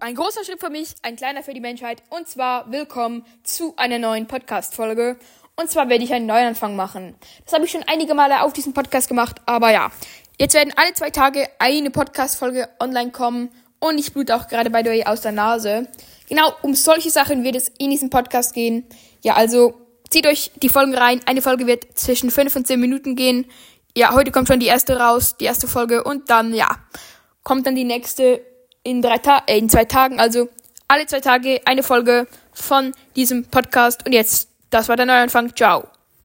Ein großer Schritt für mich, ein kleiner für die Menschheit. Und zwar willkommen zu einer neuen Podcast-Folge. Und zwar werde ich einen Neuanfang machen. Das habe ich schon einige Male auf diesem Podcast gemacht, aber ja. Jetzt werden alle zwei Tage eine Podcast-Folge online kommen. Und ich blute auch gerade bei way aus der Nase. Genau, um solche Sachen wird es in diesem Podcast gehen. Ja, also zieht euch die Folgen rein. Eine Folge wird zwischen 5 und 10 Minuten gehen. Ja, heute kommt schon die erste raus, die erste Folge. Und dann, ja, kommt dann die nächste in, drei Ta äh, in zwei Tagen. Also alle zwei Tage eine Folge von diesem Podcast. Und jetzt, das war der Neuanfang. Ciao.